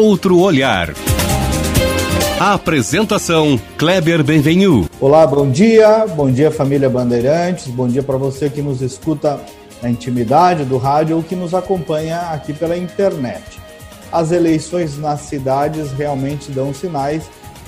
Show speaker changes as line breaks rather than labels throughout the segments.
outro olhar. apresentação Kleber Benvenu.
Olá, bom dia, bom dia família Bandeirantes, bom dia para você que nos escuta na intimidade do rádio ou que nos acompanha aqui pela internet. As eleições nas cidades realmente dão sinais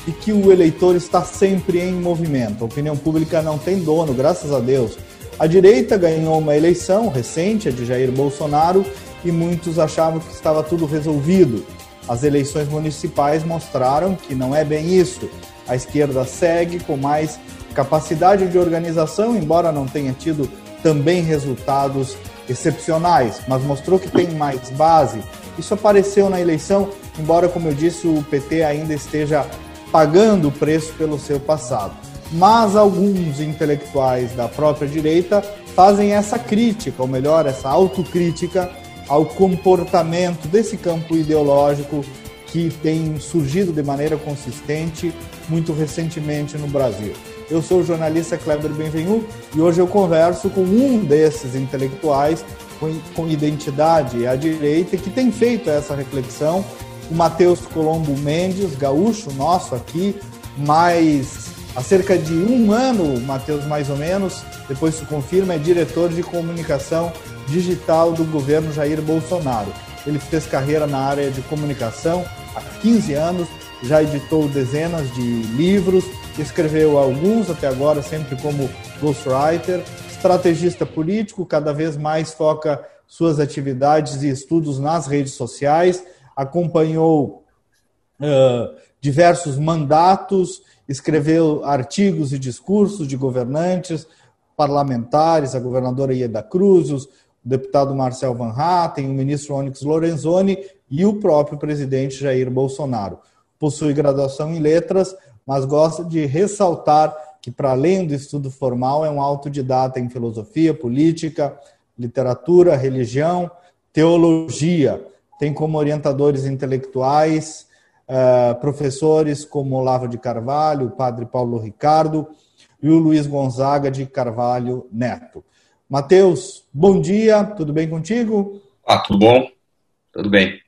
de que o eleitor está sempre em movimento. A opinião pública não tem dono, graças a Deus. A direita ganhou uma eleição recente, a de Jair Bolsonaro, e muitos achavam que estava tudo resolvido. As eleições municipais mostraram que não é bem isso. A esquerda segue com mais capacidade de organização, embora não tenha tido também resultados excepcionais, mas mostrou que tem mais base. Isso apareceu na eleição, embora, como eu disse, o PT ainda esteja pagando o preço pelo seu passado. Mas alguns intelectuais da própria direita fazem essa crítica, ou melhor, essa autocrítica ao comportamento desse campo ideológico que tem surgido de maneira consistente muito recentemente no Brasil. Eu sou o jornalista Kleber Benvenu e hoje eu converso com um desses intelectuais com, com identidade à direita que tem feito essa reflexão, o Matheus Colombo Mendes, gaúcho nosso aqui, mais há cerca de um ano, Matheus mais ou menos, depois se confirma, é diretor de comunicação digital do governo Jair Bolsonaro. Ele fez carreira na área de comunicação há 15 anos, já editou dezenas de livros, escreveu alguns até agora, sempre como ghostwriter, estrategista político, cada vez mais foca suas atividades e estudos nas redes sociais, acompanhou uh, diversos mandatos, escreveu artigos e discursos de governantes, parlamentares, a governadora Ieda Cruz, o deputado Marcel Van Hatten, o ministro Onyx Lorenzoni e o próprio presidente Jair Bolsonaro. Possui graduação em letras, mas gosta de ressaltar que, para além do estudo formal, é um autodidata em filosofia, política, literatura, religião, teologia. Tem como orientadores intelectuais uh, professores como Olavo de Carvalho, o padre Paulo Ricardo e o Luiz Gonzaga de Carvalho Neto. Mateus, bom dia, tudo bem contigo?
Ah, tudo bom? Tudo bem.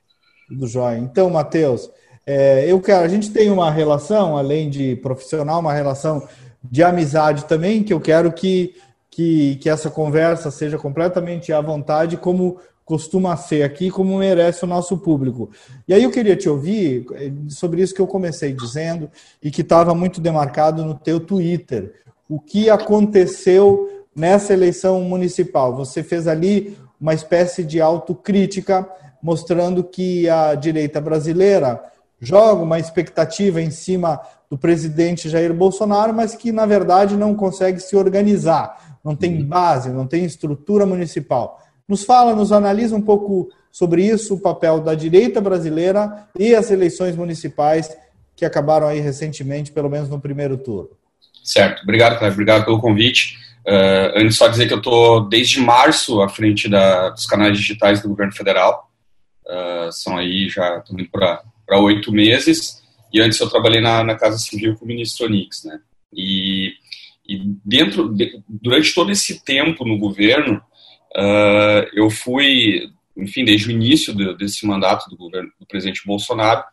Tudo jóia. Então, Mateus, é, eu quero, a gente tem uma relação, além de profissional, uma relação de amizade também, que eu quero que, que, que essa conversa seja completamente à vontade, como costuma ser aqui, como merece o nosso público. E aí eu queria te ouvir é, sobre isso que eu comecei dizendo e que estava muito demarcado no teu Twitter. O que aconteceu nessa eleição municipal. Você fez ali uma espécie de autocrítica, mostrando que a direita brasileira joga uma expectativa em cima do presidente Jair Bolsonaro, mas que, na verdade, não consegue se organizar, não tem uhum. base, não tem estrutura municipal. Nos fala, nos analisa um pouco sobre isso, o papel da direita brasileira e as eleições municipais que acabaram aí recentemente, pelo menos no primeiro turno.
Certo, obrigado, Cleber, obrigado pelo convite. Uh, antes, só dizer que eu estou desde março à frente da, dos canais digitais do governo federal. Uh, são aí já indo para oito meses. E antes eu trabalhei na, na Casa Civil com o ministro Onix, né? E, e dentro, de, durante todo esse tempo no governo, uh, eu fui, enfim, desde o início de, desse mandato do governo do presidente Bolsonaro,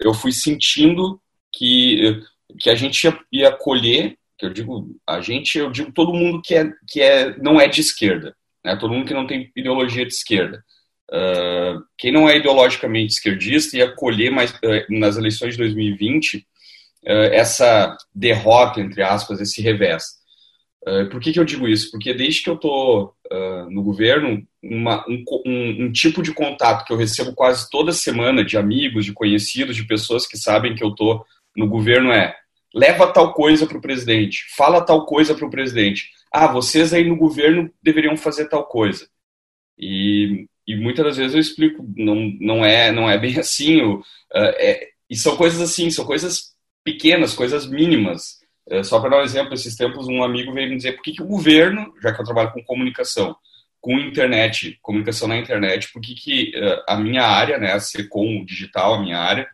eu fui sentindo que, que a gente ia, ia colher que eu digo a gente, eu digo todo mundo que é que é não é de esquerda, né? Todo mundo que não tem ideologia de esquerda. Uh, quem não é ideologicamente esquerdista ia colher mais uh, nas eleições de 2020 uh, essa derrota entre aspas, esse revés. por que, que eu digo isso? Porque desde que eu estou no governo, uma, um, um, um, tipo de contato que eu recebo quase toda semana de amigos, de conhecidos, de pessoas que sabem que eu estou no governo é leva tal coisa para o presidente, fala tal coisa para o presidente. Ah, vocês aí no governo deveriam fazer tal coisa. E, e muitas das vezes eu explico, não, não, é, não é bem assim. uh, é, e são coisas assim, são coisas pequenas, coisas mínimas. Uh, só para dar um exemplo, esses tempos um amigo veio me dizer por que, que o governo, já que eu trabalho com comunicação, com internet, comunicação na internet, por que, que uh, a minha área, né, a Secom digital, a minha área,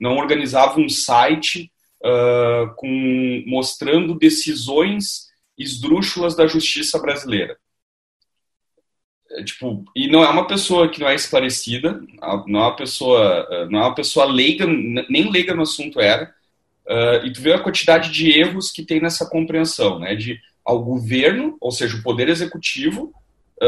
não organizava um site uh, com, mostrando decisões esdrúxulas da justiça brasileira. tipo, e não é uma pessoa que não é esclarecida, não é uma pessoa, não é uma pessoa leiga, nem leiga no assunto era, uh, e tu vê a quantidade de erros que tem nessa compreensão, né, de ao governo, ou seja, o poder executivo,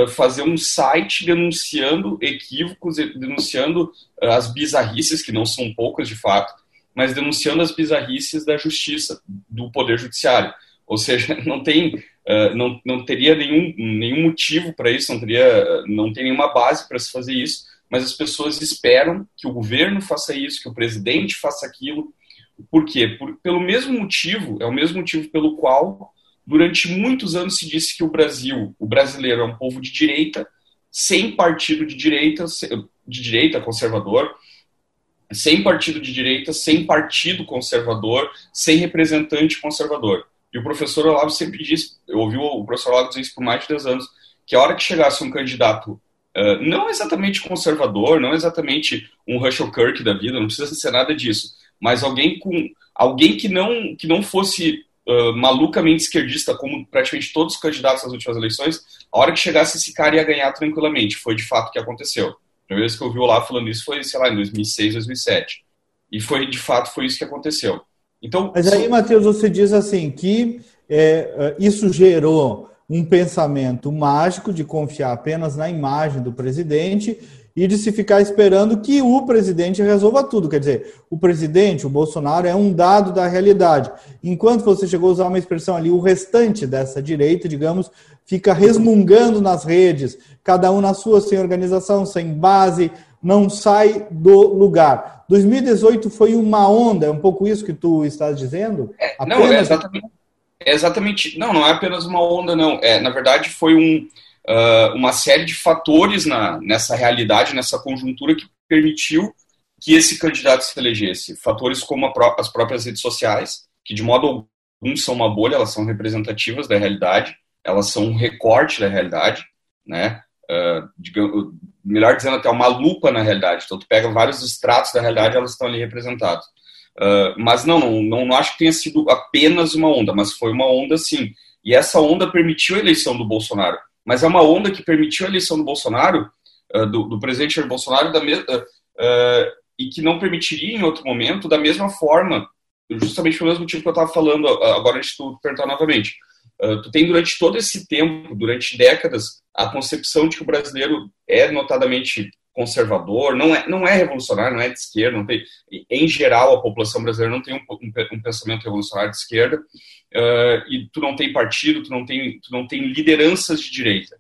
fazer um site denunciando equívocos, denunciando as bizarrices, que não são poucas de fato, mas denunciando as bizarrices da justiça, do poder judiciário. Ou seja, não tem uh, não, não teria nenhum, nenhum motivo para isso, não teria não tem nenhuma base para se fazer isso, mas as pessoas esperam que o governo faça isso, que o presidente faça aquilo. Por quê? Por, pelo mesmo motivo, é o mesmo motivo pelo qual durante muitos anos se disse que o Brasil, o brasileiro é um povo de direita, sem partido de direita, de direita conservador, sem partido de direita, sem partido conservador, sem representante conservador. E o professor Olavo sempre disse, eu ouvi o professor Olavo dizer isso por mais de 10 anos, que a hora que chegasse um candidato uh, não exatamente conservador, não exatamente um Russell Kirk da vida, não precisa ser nada disso, mas alguém com alguém que não que não fosse uh, malucamente esquerdista, como praticamente todos os candidatos nas últimas eleições, a hora que chegasse esse cara ia ganhar tranquilamente. Foi de fato o que aconteceu. A primeira vez que eu vi o Olavo falando isso foi, sei lá, em 2006, 2007. E foi, de fato, foi isso que aconteceu.
Então, Mas aí, Matheus, você diz assim que é, é, isso gerou um pensamento mágico de confiar apenas na imagem do presidente e de se ficar esperando que o presidente resolva tudo. Quer dizer, o presidente, o Bolsonaro, é um dado da realidade. Enquanto você chegou a usar uma expressão ali, o restante dessa direita, digamos, fica resmungando nas redes, cada um na sua, sem organização, sem base, não sai do lugar. 2018 foi uma onda, é um pouco isso que tu estás dizendo?
É, não, é exatamente, é exatamente. Não, não é apenas uma onda, não. É, na verdade, foi um, uh, uma série de fatores na, nessa realidade, nessa conjuntura que permitiu que esse candidato se elegesse. Fatores como pró as próprias redes sociais, que de modo algum são uma bolha, elas são representativas da realidade, elas são um recorte da realidade, né? Uh, digamos, melhor dizendo, até uma lupa na realidade. Então, tu pega vários estratos da realidade, elas estão ali representadas. Uh, mas não, não, não, não acho que tenha sido apenas uma onda, mas foi uma onda sim. E essa onda permitiu a eleição do Bolsonaro. Mas é uma onda que permitiu a eleição do Bolsonaro, uh, do, do, presidente Jair Bolsonaro, da e que não permitiria em outro momento, da mesma forma, justamente pelo mesmo motivo que eu estava falando agora antes de tu perguntar novamente. Uh, tu tem durante todo esse tempo, durante décadas, a concepção de que o brasileiro é notadamente conservador, não é, não é revolucionário, não é de esquerda, não tem, em geral a população brasileira não tem um, um, um pensamento revolucionário de esquerda, uh, e tu não tem partido, tu não tem, tu não tem lideranças de direita.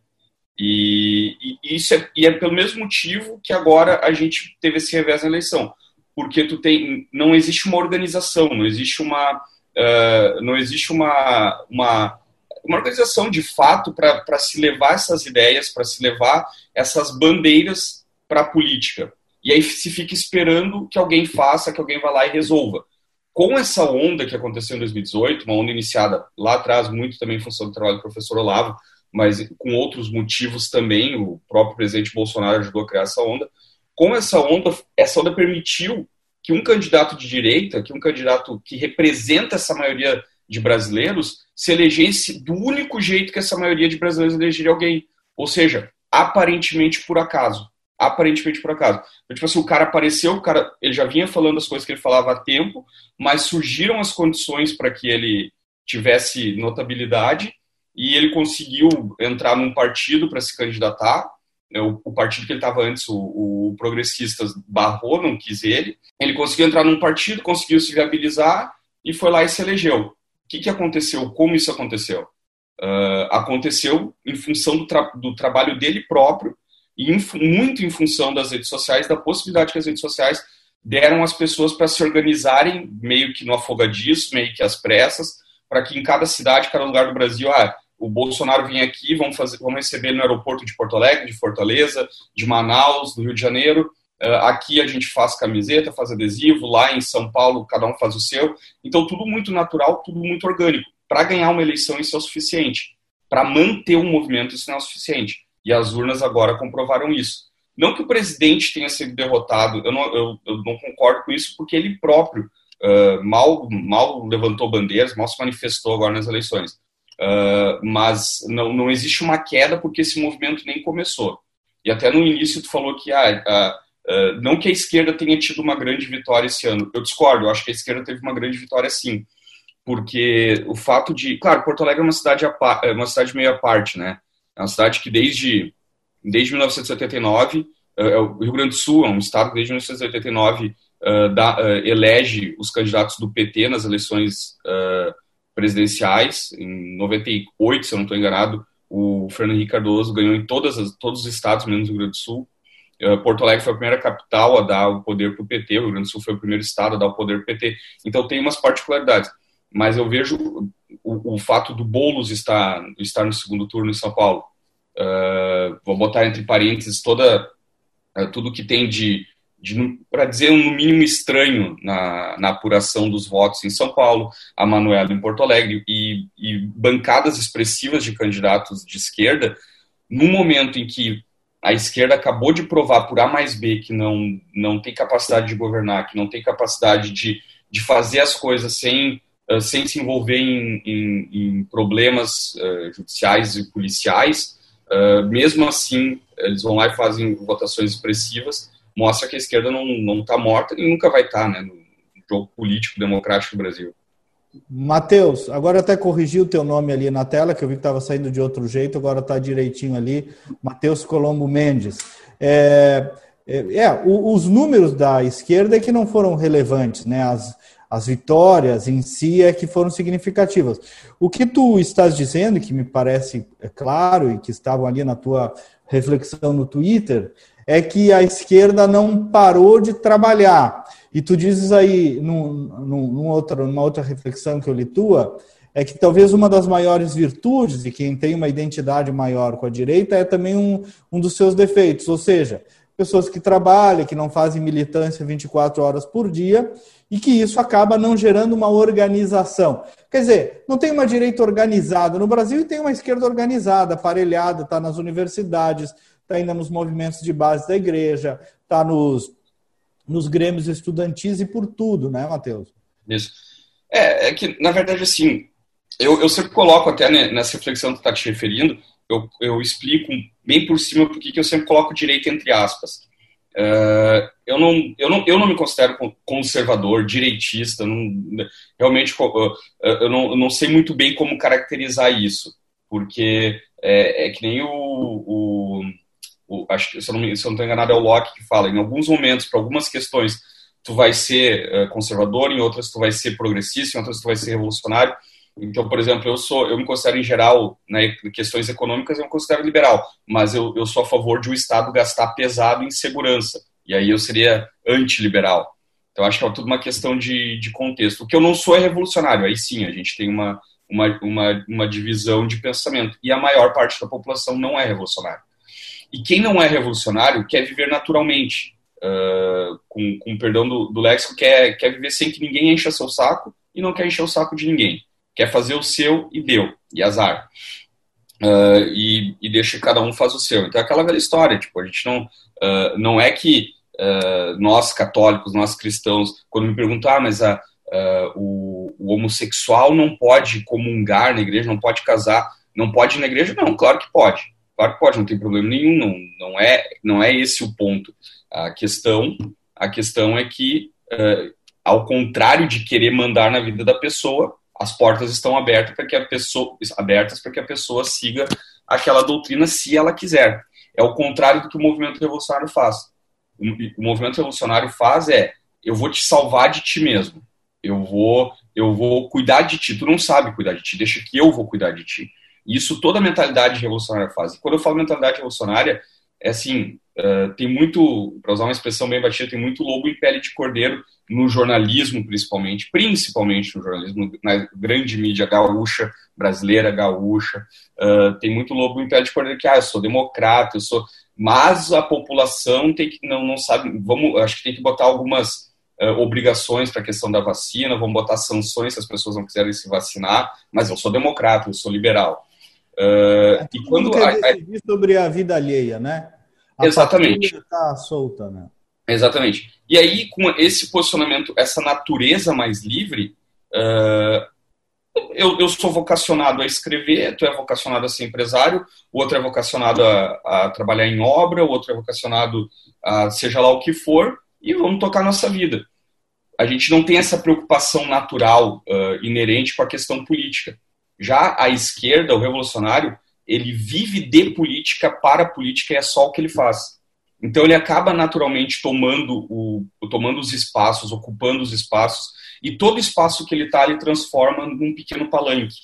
E, e isso é, e é pelo mesmo motivo que agora a gente teve esse revés na eleição, porque tu tem, não existe uma organização, não existe uma, uh, não existe uma, uma uma organização de fato para se levar essas ideias, para se levar essas bandeiras para a política. E aí se fica esperando que alguém faça, que alguém vá lá e resolva. Com essa onda que aconteceu em 2018, uma onda iniciada lá atrás, muito também em função do trabalho do professor Olavo, mas com outros motivos também, o próprio presidente Bolsonaro ajudou a criar essa onda. Com essa onda, essa onda permitiu que um candidato de direita, que um candidato que representa essa maioria de brasileiros, se elegesse do único jeito que essa maioria de brasileiros elegeria alguém. Ou seja, aparentemente por acaso. Aparentemente por acaso. Então, tipo assim, o cara apareceu, o cara, ele já vinha falando as coisas que ele falava há tempo, mas surgiram as condições para que ele tivesse notabilidade e ele conseguiu entrar num partido para se candidatar. É, o, o, partido que ele estava antes, o, o Progressistas, barrou, não quis ele. Ele conseguiu entrar num partido, conseguiu se viabilizar e foi lá e se elegeu. O que, que aconteceu? Como isso aconteceu? Uh, aconteceu em função do, tra do, trabalho dele próprio e em, muito em função das redes sociais, da possibilidade que as redes sociais deram às pessoas para se organizarem meio que no afogadiço, meio que às pressas, para que em cada cidade, cada lugar do Brasil, ah, o Bolsonaro vem aqui, vamos, fazer, vamos receber no aeroporto de Porto Alegre, de Fortaleza, de Manaus, do Rio de Janeiro, Uh, aqui a gente faz camiseta, faz adesivo, lá em São Paulo cada um faz o seu. Então, tudo muito natural, tudo muito orgânico. Para ganhar uma eleição, isso é o suficiente. Para manter um movimento, isso não é o suficiente. E as urnas agora comprovaram isso. Não que o presidente tenha sido derrotado, eu não, eu, eu não concordo com isso, porque ele próprio uh, mal, mal levantou bandeiras, mal se manifestou agora nas eleições. Uh, mas não, não existe uma queda porque esse movimento nem começou. E até no início tu falou que ah, não que a esquerda tenha tido uma grande vitória esse ano. Eu discordo, eu acho que a esquerda teve uma grande vitória sim. Porque o fato de. Claro, Porto Alegre é uma cidade, é uma cidade meio à parte, né? É uma cidade que desde, desde 1989, é, é o Rio Grande do Sul é um estado que desde 1989 uh, dá, uh, elege os candidatos do PT nas eleições uh, presidenciais. Em 98, se eu não estou enganado, o Fernando Henrique Cardoso ganhou em todas as, todos os estados, menos o Rio Grande do Sul. Porto Alegre foi a primeira capital a dar o poder para o PT, o Rio Grande do Sul foi o primeiro estado a dar o poder para o PT. Então tem umas particularidades. Mas eu vejo o, o fato do Boulos estar, estar no segundo turno em São Paulo. Uh, vou botar entre parênteses toda, uh, tudo que tem de para dizer no mínimo estranho na, na, apuração dos votos em São Paulo, a Manuela em Porto Alegre e, e, bancadas expressivas de candidatos de esquerda, no momento em que a esquerda acabou de provar por A mais B que não, não tem capacidade de governar, que não tem capacidade de, de fazer as coisas sem, uh, sem se envolver em, em, em problemas uh, judiciais e policiais, uh, mesmo assim eles vão lá e fazem votações expressivas mostra que a esquerda não está morta e nunca vai estar tá, né, no jogo político democrático do Brasil.
Matheus, agora até corrigi o teu nome ali na tela, que eu vi que estava saindo de outro jeito, agora está direitinho ali, Matheus Colombo Mendes. É, é, é, os números da esquerda é que não foram relevantes, né? As, as vitórias em si é que foram significativas. O que tu estás dizendo, que me parece é claro e que estavam ali na tua reflexão no Twitter, é que a esquerda não parou de trabalhar. E tu dizes aí, num, num, num outro, numa outra reflexão que eu li tua, é que talvez uma das maiores virtudes de quem tem uma identidade maior com a direita é também um, um dos seus defeitos, ou seja, pessoas que trabalham, que não fazem militância 24 horas por dia e que isso acaba não gerando uma organização. Quer dizer, não tem uma direita organizada no Brasil e tem uma esquerda organizada, aparelhada, está nas universidades, está ainda nos movimentos de base da igreja, está nos, nos grêmios estudantis e por tudo, né, Matheus?
Isso. É, é que, na verdade, assim, eu, eu sempre coloco até nessa reflexão que tu está te referindo, eu, eu explico bem por cima porque que eu sempre coloco direito entre aspas. Uh, eu, não, eu, não, eu não me considero conservador, direitista, não, realmente eu não, eu não sei muito bem como caracterizar isso, porque é, é que nem o, o o, acho que, se eu não estou enganado, é o Locke que fala, em alguns momentos, para algumas questões, tu vai ser conservador, em outras tu vai ser progressista, em outras tu vai ser revolucionário. Então, por exemplo, eu sou, eu me considero em geral, né, questões econômicas, eu me considero liberal, mas eu, eu sou a favor de o Estado gastar pesado em segurança. E aí eu seria antiliberal. Então, acho que é tudo uma questão de, de contexto. O que eu não sou é revolucionário. Aí sim, a gente tem uma, uma, uma, uma divisão de pensamento. E a maior parte da população não é revolucionária. E quem não é revolucionário quer viver naturalmente, uh, com, com perdão do, do léxico, quer, quer viver sem que ninguém encha seu saco e não quer encher o saco de ninguém. Quer fazer o seu e deu, e azar. Uh, e, e, deixa cada um faz o seu. Então é aquela velha história, tipo, a gente não, uh, não é que uh, nós católicos, nós cristãos, quando me perguntam, ah, mas a, o, o, homossexual não pode comungar na igreja, não pode casar, não pode ir na igreja? Não, claro que pode. Claro que pode, não tem problema nenhum, não, não, é, não é esse o ponto. A questão, a questão é que, ao contrário de querer mandar na vida da pessoa, as portas estão abertas para que a pessoa abertas para que a pessoa siga aquela doutrina se ela quiser. É o contrário do que o movimento revolucionário faz. O, movimento revolucionário faz é eu vou te salvar de ti mesmo. Eu vou eu vou cuidar de ti. Tu não sabe cuidar de ti, deixa que eu vou cuidar de ti. Isso toda a mentalidade revolucionária faz. E quando eu falo mentalidade revolucionária, é assim, uh, tem muito, para usar uma expressão bem batida, tem muito lobo em pele de cordeiro no jornalismo, principalmente, principalmente no jornalismo, na grande mídia gaúcha, brasileira, gaúcha, uh, tem muito lobo em pele de cordeiro que, ah, eu sou democrata, eu sou... Mas a população tem que, não, não sabe, vamos, acho que tem que botar algumas uh, obrigações para a questão da vacina, vamos botar sanções se as pessoas não quiserem se vacinar, mas eu sou democrata, eu sou liberal.
Uh, e quando quer a, decidir sobre a vida alheia, né?
A exatamente.
Está solta, né?
Exatamente. E aí, com esse posicionamento, essa natureza mais livre, uh, eu, eu sou vocacionado a escrever, tu é vocacionado a ser empresário, o outro é vocacionado a, a trabalhar em obra, o outro é vocacionado a seja lá o que for, e vamos tocar nossa vida. A gente não tem essa preocupação natural uh, inerente com a questão política. Já a esquerda, o revolucionário, ele vive de política para política e é só o que ele faz. Então ele acaba naturalmente tomando, o, tomando os espaços, ocupando os espaços, e todo espaço que ele está, ele transforma num pequeno palanque.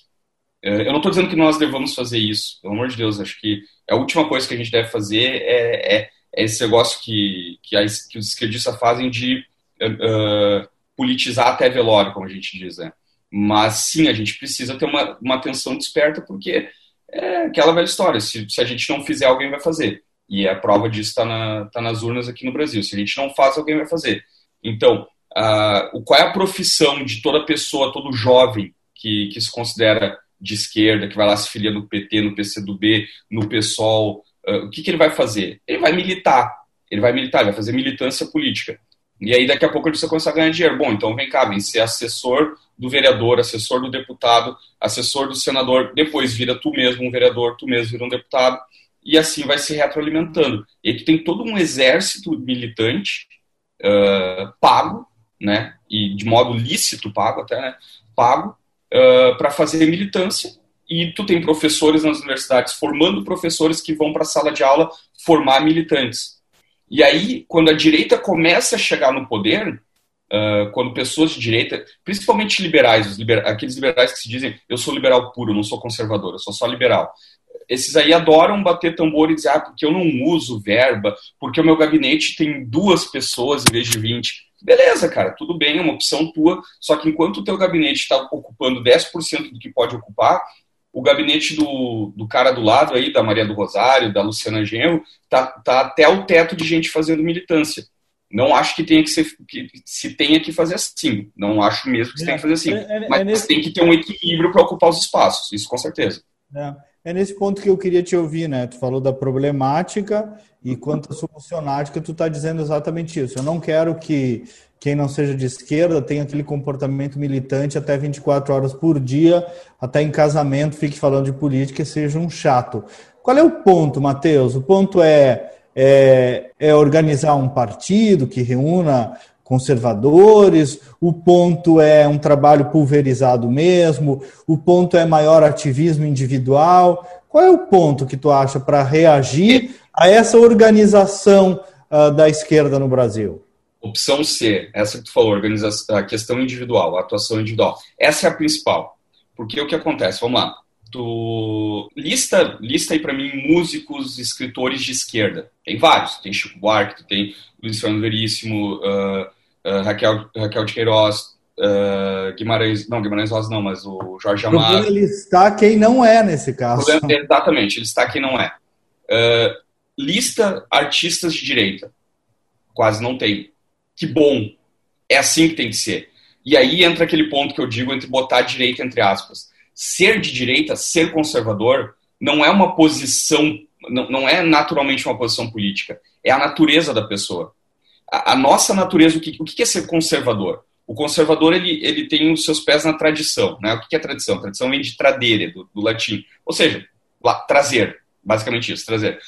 É, eu não estou dizendo que nós devamos fazer isso, pelo amor de Deus, acho que a última coisa que a gente deve fazer é, é, é esse negócio que, que, que os esquerdistas fazem de uh, politizar até velório, como a gente diz. Né? Mas sim, a gente precisa ter uma, uma atenção desperta, porque é aquela velha história: se, se a gente não fizer, alguém vai fazer. E a prova disso está na, tá nas urnas aqui no Brasil. Se a gente não faz, alguém vai fazer. Então, uh, qual é a profissão de toda pessoa, todo jovem que, que se considera de esquerda, que vai lá se filiar no PT, no PCdoB, no PSOL, uh, o que, que ele vai fazer? Ele vai militar. Ele vai militar, ele vai fazer militância política. E aí daqui a pouco ele precisa começar a ganhar dinheiro. Bom, então vem cá, vem ser assessor do vereador, assessor do deputado, assessor do senador, depois vira tu mesmo um vereador, tu mesmo vira um deputado, e assim vai se retroalimentando. E tu tem todo um exército militante uh, pago, né, e de modo lícito pago até, né, pago, uh, para fazer militância, e tu tem professores nas universidades formando professores que vão para a sala de aula formar militantes. E aí, quando a direita começa a chegar no poder, uh, quando pessoas de direita, principalmente liberais, liber, aqueles liberais que se dizem eu sou liberal puro, não sou conservador, eu sou só liberal, esses aí adoram bater tambor e dizer, ah, porque eu não uso verba, porque o meu gabinete tem duas pessoas em vez de 20. Beleza, cara, tudo bem, é uma opção tua, só que enquanto o teu gabinete está ocupando 10% do que pode ocupar, o gabinete do, do cara do lado aí, da Maria do Rosário, da Luciana Genro, tá, tá até o teto de gente fazendo militância. Não acho que tenha que ser que se tenha que fazer assim. Não acho mesmo que se é, tenha que fazer assim. É, é, é mas é nesse... tem que ter um equilíbrio para ocupar os espaços, isso com certeza.
É. É nesse ponto que eu queria te ouvir, né? Tu falou da problemática e quanto à solucionática, tu está dizendo exatamente isso. Eu não quero que quem não seja de esquerda tenha aquele comportamento militante até 24 horas por dia, até em casamento fique falando de política e seja um chato. Qual é o ponto, Matheus? O ponto é, é, é organizar um partido que reúna conservadores, o ponto é um trabalho pulverizado mesmo, o ponto é maior ativismo individual. Qual é o ponto que tu acha para reagir a essa organização uh, da esquerda no Brasil?
Opção C, essa que tu falou, organização, a questão individual, a atuação individual. Essa é a principal. Porque o que acontece? Vamos lá. Tu lista, lista aí para mim músicos, escritores de esquerda. Tem vários. Tem Chico Buarque, tem Luiz Fernando Veríssimo, uh, uh, Raquel, Raquel de Queiroz, uh, Guimarães, não, Guimarães Rosa não, mas o Jorge Amado.
Ele está quem não é nesse caso.
Problema, exatamente, ele está quem não é. Uh, lista artistas de direita. Quase não tem. Que bom. É assim que tem que ser. E aí entra aquele ponto que eu digo entre botar direita entre aspas. Ser de direita, ser conservador, não é uma posição, não, não é naturalmente uma posição política. É a natureza da pessoa a, nossa natureza, o que, o que é ser conservador? O conservador ele, ele tem os seus pés na tradição. Né? O que é tradição? tradição vem de tradere, do, do latim. Ou seja, lá, trazer, basicamente isso, trazer.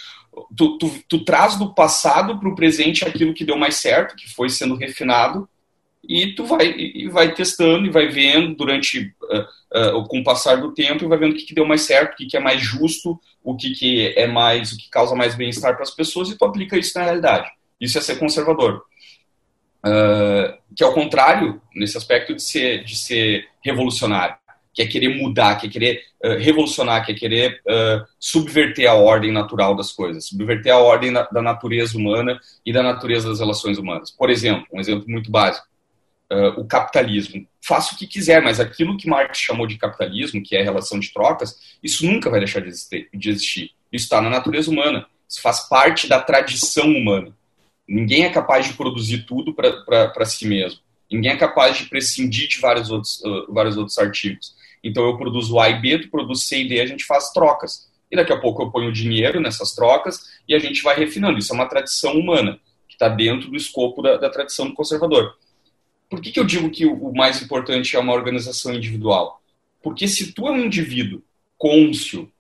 Tu, tu, tu traz do passado para o presente aquilo que deu mais certo, que foi sendo refinado, e tu vai, e vai testando e vai vendo durante uh, uh, com o passar do tempo e vai vendo o que, que deu mais certo, o que, que é mais justo, o que, que é mais, o que causa mais bem-estar para as pessoas e tu aplica isso na realidade. Isso é ser conservador. Uh, que é o contrário, nesse aspecto de ser, de ser revolucionário, que é querer mudar, que é querer uh, revolucionar, que é querer uh, subverter a ordem natural das coisas, subverter a ordem na, da natureza humana e da natureza das relações humanas. Por exemplo, um exemplo muito básico, o capitalismo. Faça o que quiser, mas aquilo que Marx chamou de capitalismo, que é a relação de trocas, isso nunca vai deixar de existir. De existir. Isso está na natureza humana, isso faz parte da tradição humana. Ninguém é capaz de produzir tudo para si mesmo. Ninguém é capaz de prescindir de vários outros, uh, vários outros artigos. Então eu produzo A e B, tu produz C e D, a gente faz trocas. E daqui a pouco eu ponho dinheiro nessas trocas e a gente vai refinando. Isso é uma tradição humana, que está dentro do escopo da, da, tradição do conservador. Por que, que eu digo que o, mais importante é uma organização individual? Porque se tu é um indivíduo côncio,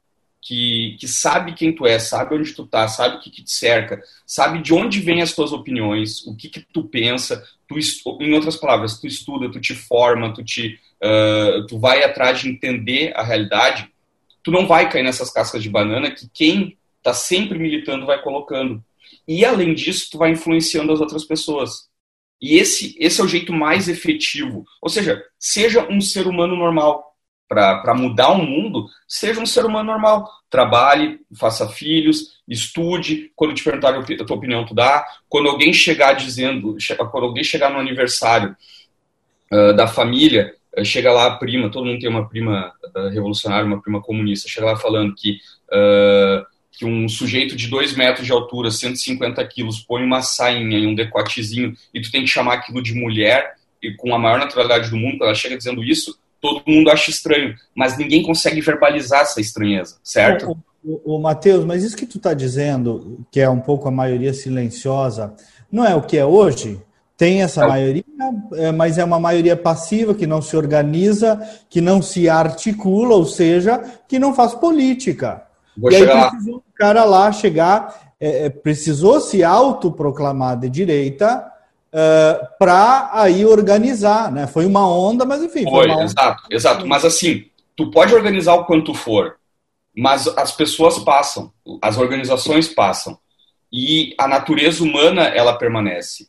que, que sabe quem tu é, sabe onde tu tá, sabe o que, que te cerca, sabe de onde vêm as tuas opiniões, o que, que tu pensa, tu, em outras palavras, tu estuda, tu te forma, tu, te, uh, tu vai atrás de entender a realidade, tu não vai cair nessas cascas de banana que quem tá sempre militando vai colocando. E além disso, tu vai influenciando as outras pessoas. E esse, esse é o jeito mais efetivo. Ou seja, seja um ser humano normal para mudar o mundo, seja um ser humano normal. Trabalhe, faça filhos, estude. Quando te perguntarem a tua opinião, tu dá. Quando alguém chegar dizendo, quando alguém chegar no aniversário uh, da família, uh, chega lá a prima, todo mundo tem uma prima uh, revolucionária, uma prima comunista, chega lá falando que, que um sujeito de 2 metros de altura, 150 quilos, põe uma sainha e um decotezinho e tu tem que chamar aquilo de mulher, e com a maior naturalidade do mundo, quando ela chega dizendo isso, todo mundo acha estranho, mas ninguém consegue verbalizar essa estranheza, certo?
O, o, o Matheus, mas isso que tu está dizendo, que é um pouco a maioria silenciosa, não é o que é hoje? Tem essa é. maioria, é, mas é uma maioria passiva que não se organiza, que não se articula, ou seja, que não faz política. Vou e aí precisou o cara lá chegar, é, é precisou se autoproclamar de direita, uh, eh, para aí organizar, né? Foi uma onda, mas enfim.
Foi, foi exato, exato. Mas assim, tu pode organizar o quanto for, mas as pessoas passam, as organizações passam e a natureza humana ela permanece.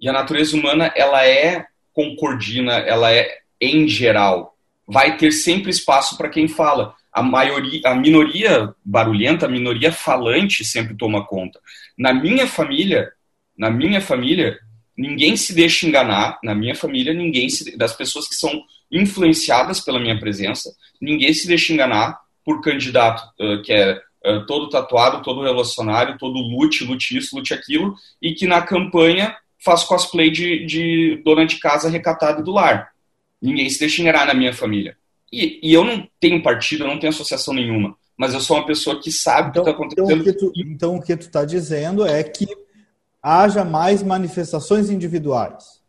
E a natureza humana ela é concordina, ela é em geral. Vai ter sempre espaço para quem fala. A maioria, a minoria barulhenta, a minoria falante sempre toma conta. Na minha família, na minha família, ninguém se deixa enganar, na minha família, ninguém se, das pessoas que são influenciadas pela minha presença, ninguém se deixa enganar por candidato uh, que é uh, todo tatuado, todo relacionário, todo lute, lute isso, lute aquilo, e que na campanha faz cosplay de, de dona de casa recatada do lar. Ninguém se deixa enganar na minha família. E, e, eu não tenho partido, eu não tenho associação nenhuma, mas eu sou uma pessoa que sabe
então,
o que está acontecendo.
Então o que, tu, então, o que tu está dizendo é que haja mais manifestações individuais.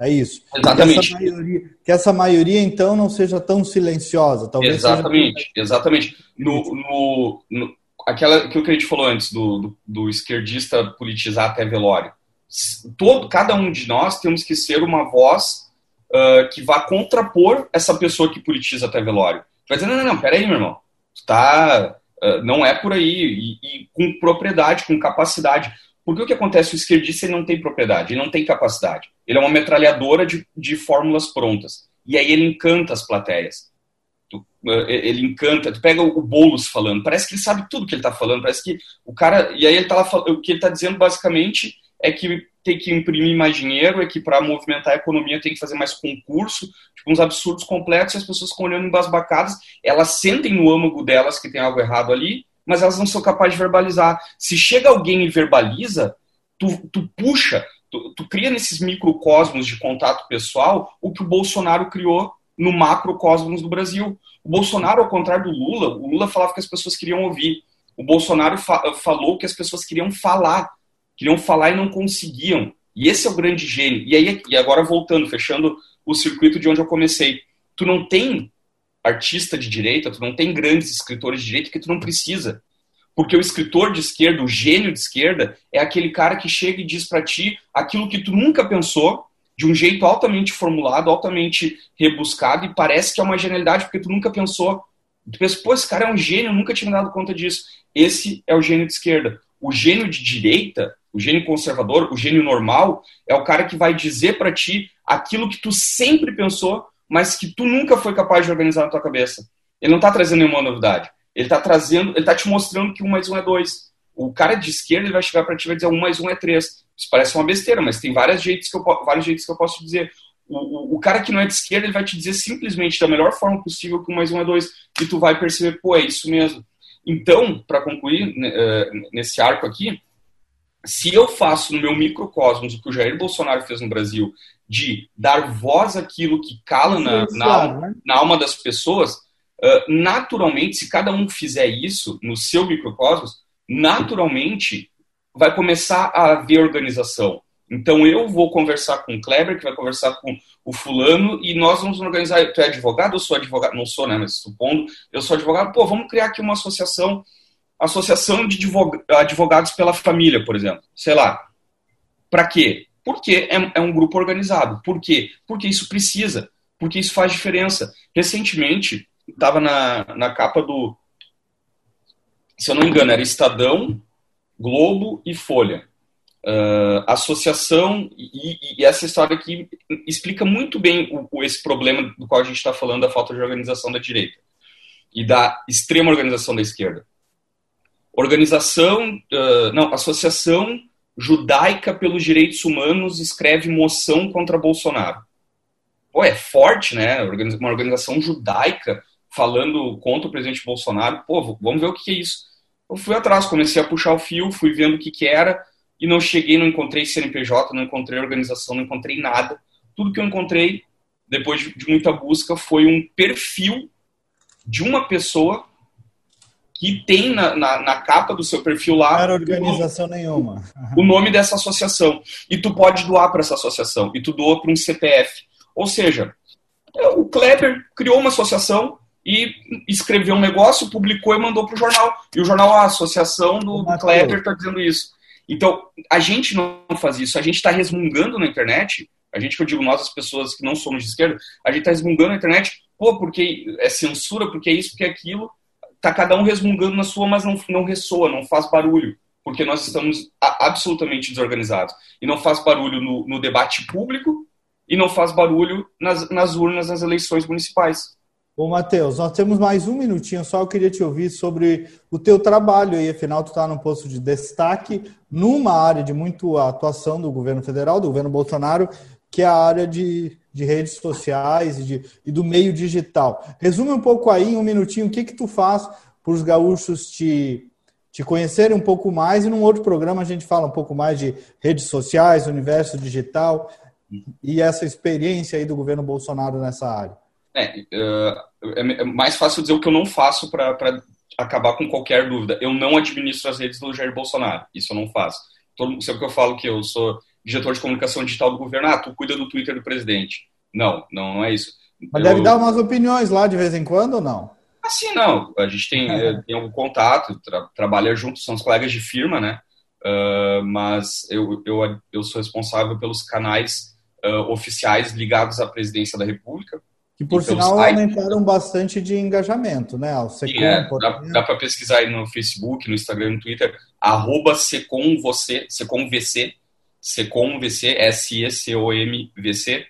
É isso.
Exatamente.
Que essa maioria, que essa maioria então, não seja tão silenciosa. Talvez
exatamente, seja... exatamente. No, no, no, aquela que o que a gente falou antes, do, do, do, esquerdista politizar até velório. Todo, cada um de nós temos que ser uma voz uh, que vá contrapor essa pessoa que politiza até velório. Vai dizer, não, não, não, peraí, meu irmão. Tu tá, uh, não é por aí. E, e com propriedade, com capacidade. Porque o que acontece? O esquerdista ele não tem propriedade, ele não tem capacidade. Ele é uma metralhadora de, de fórmulas prontas. E aí ele encanta as plateias. Tu, eh, ele encanta. Tu pega o Boulos falando, parece que ele sabe tudo que ele está falando, parece que o cara. E aí ele tá lá, o que ele está dizendo basicamente é que tem que imprimir mais dinheiro, é que para movimentar a economia tem que fazer mais concurso, tipo, uns absurdos completos, e as pessoas ficam olhando embasbacadas, elas sentem no âmago delas que tem algo errado ali, mas elas não são capazes de verbalizar. Se chega alguém e verbaliza, tu, tu puxa, tu, tu cria nesses microcosmos de contato pessoal o que o Bolsonaro criou no macrocosmos do Brasil. O Bolsonaro, ao contrário do Lula, o Lula falava que as pessoas queriam ouvir. O Bolsonaro fa falou que as pessoas queriam falar, queriam falar e não conseguiam. E esse é o grande gênio. E aí, e agora voltando, fechando o circuito de onde eu comecei. Tu não tem artista de direita, tu não tem grandes escritores de direita que tu não precisa. Porque o escritor de esquerda, o gênio de esquerda, é aquele cara que chega e diz para ti aquilo que tu nunca pensou, de um jeito altamente formulado, altamente rebuscado, e parece que é uma genialidade porque tu nunca pensou. Tu pensa, pô, esse cara é um gênio, eu nunca tinha me dado conta disso. Esse é o gênio de esquerda. O gênio de direita, o gênio conservador, o gênio normal, é o cara que vai dizer para ti aquilo que tu sempre pensou, mas que tu nunca foi capaz de organizar na tua cabeça. Ele não está trazendo nenhuma novidade. Ele está trazendo, ele está te mostrando que um mais um é dois. O cara de esquerda ele vai chegar para ti e vai dizer um mais um é três. Isso parece uma besteira, mas tem vários jeitos que eu, vários jeitos que eu posso dizer. O, o, o, cara que não é de esquerda ele vai te dizer simplesmente da melhor forma possível que um mais um é dois. E tu vai perceber, pô, é isso mesmo. Então, para concluir né, eh, nesse arco aqui, se eu faço no meu microcosmos o que o Jair Bolsonaro fez no Brasil, de dar voz àquilo que cala na, na, alma, na alma das pessoas, uh, naturalmente, se cada um fizer isso no seu microcosmos, naturalmente vai começar a haver organização. Então eu vou conversar com o Kleber, que vai conversar com o fulano, e nós vamos organizar. Tu é advogado? Eu sou advogado. Não sou, né? Mas supondo, eu sou advogado. Pô, vamos criar aqui uma associação, associação de advogados pela família, por exemplo. Sei lá. Para quê? Porque é, é um grupo organizado. Por quê? Porque isso precisa. Porque isso faz diferença. Recentemente, estava na, na capa do. Se eu não me engano, era Estadão, Globo e Folha uh, associação e, e, essa história aqui explica muito bem o, esse problema do qual a gente está falando da falta de organização da direita e da extrema organização da esquerda. Organização, uh, não, Associação Judaica pelos Direitos Humanos escreve moção contra Bolsonaro. Pô, é forte, né? Uma organização judaica falando contra o presidente Bolsonaro. Pô, vamos ver o que é isso. Eu fui atrás, comecei a puxar o fio, fui vendo o que, que era e não cheguei, não encontrei CNPJ, não encontrei organização, não encontrei nada. Tudo que eu encontrei, depois de, de muita busca, foi um perfil de uma pessoa que tem na, na, na, capa do seu perfil lá.
Não era organização o nome, nenhuma.
O nome dessa associação. E tu pode doar para essa associação. E tu doa para um CPF. Ou seja, o Kleber criou uma associação e escreveu um negócio, publicou e mandou para o jornal. E o jornal, a associação do, do Kleber está dizendo isso. Então, a gente não faz isso, a gente está resmungando na internet, a gente que eu digo nós, as pessoas que não somos de esquerda, a gente está resmungando na internet, pô, porque é censura, porque é isso, porque é aquilo, tá cada um resmungando na sua, mas não, não ressoa, não faz barulho, porque nós estamos absolutamente desorganizados. E não faz barulho no, no debate público e não faz barulho nas, nas urnas nas eleições municipais.
Ô, Matheus, nós temos mais um minutinho só. Eu queria te ouvir sobre o teu trabalho aí. Afinal, tu está num posto de destaque numa área de muito atuação do governo federal, do governo Bolsonaro, que é a área de, de redes sociais e, de, e do meio digital. Resume um pouco aí, em um minutinho, o que que tu faz para os gaúchos te, te conhecerem um pouco mais. E num outro programa a gente fala um pouco mais de redes sociais, universo digital e essa experiência aí do governo Bolsonaro nessa área.
É, é, é mais fácil dizer o que eu não faço para acabar com qualquer dúvida. Eu não administro as redes do Jair Bolsonaro. Isso eu não faço. Todo mundo sabe que eu falo que eu sou diretor de comunicação digital do governo. Ah, tu cuida do Twitter do presidente. Não, não, não é isso.
Mas eu... deve dar umas opiniões lá de vez em quando ou não?
Assim, não. A gente tem, eh, tem algum contato, tra trabalha junto, são os colegas de firma, né? Uh, mas eu, eu, eu sou responsável pelos canais uh, oficiais ligados à presidência da República,
que por sinal aumentaram bastante de engajamento, né? O
Secom, é, dá, dá para pesquisar aí no Facebook, no Instagram, no Twitter, arroba Secom você, Secom VC, Secom VC, S-E-C-O-M-V-C.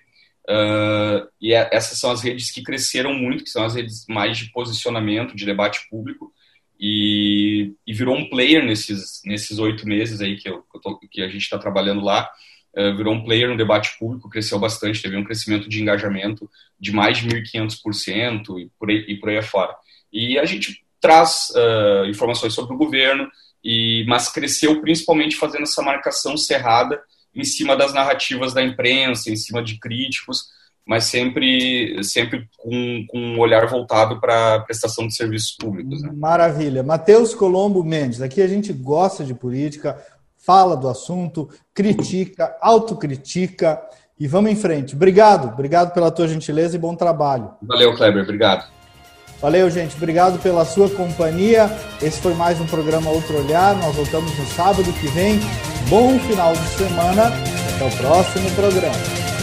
Uh, e é, essas são as redes que cresceram muito, que são as redes mais de posicionamento, de debate público, e, e virou um player nesses nesses oito meses aí que, eu, que, eu tô, que a gente está trabalhando lá. Eh, virou um player no debate público, cresceu bastante, teve um crescimento de engajamento de mais de 1.500% e por aí, e por aí afora. E a gente traz uh, informações sobre o governo, e, mas cresceu principalmente fazendo essa marcação cerrada em cima das narrativas da imprensa, em cima de críticos, mas sempre, sempre com, com um olhar voltado para a prestação de serviços públicos. Né?
Maravilha. Matheus Colombo Mendes, aqui a gente gosta de política, fala do assunto, critica, autocritica e vamos em frente. Obrigado, obrigado pela tua gentileza e bom trabalho.
Valeu, Kleber, obrigado.
Valeu, gente. Obrigado pela sua companhia. Esse foi mais um programa Outro Olhar. Nós voltamos no sábado que vem. Bom final de semana. Até o próximo programa.